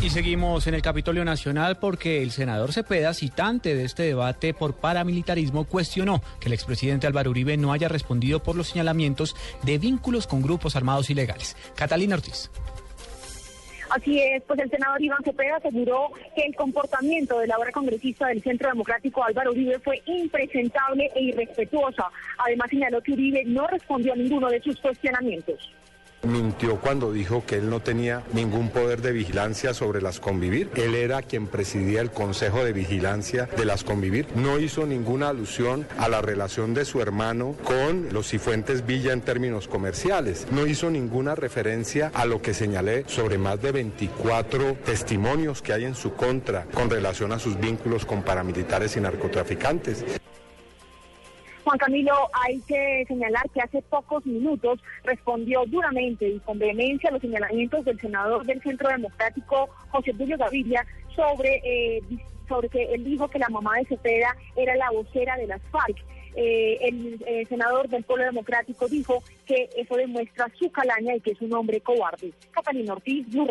Y seguimos en el Capitolio Nacional porque el senador Cepeda, citante de este debate por paramilitarismo, cuestionó que el expresidente Álvaro Uribe no haya respondido por los señalamientos de vínculos con grupos armados ilegales. Catalina Ortiz. Así es, pues el senador Iván Cepeda aseguró que el comportamiento de la obra congresista del Centro Democrático Álvaro Uribe fue impresentable e irrespetuosa. Además señaló que Uribe no respondió a ninguno de sus cuestionamientos. Mintió cuando dijo que él no tenía ningún poder de vigilancia sobre las convivir. Él era quien presidía el Consejo de Vigilancia de las convivir. No hizo ninguna alusión a la relación de su hermano con los Cifuentes Villa en términos comerciales. No hizo ninguna referencia a lo que señalé sobre más de 24 testimonios que hay en su contra con relación a sus vínculos con paramilitares y narcotraficantes. Juan Camilo, hay que señalar que hace pocos minutos respondió duramente y con vehemencia a los señalamientos del senador del Centro Democrático, José Julio Gaviria, sobre, eh, sobre que él dijo que la mamá de Cepeda era la vocera de las FARC. Eh, el eh, senador del Pueblo Democrático dijo que eso demuestra su calaña y que es un hombre cobarde. Catalina Ortiz, Blue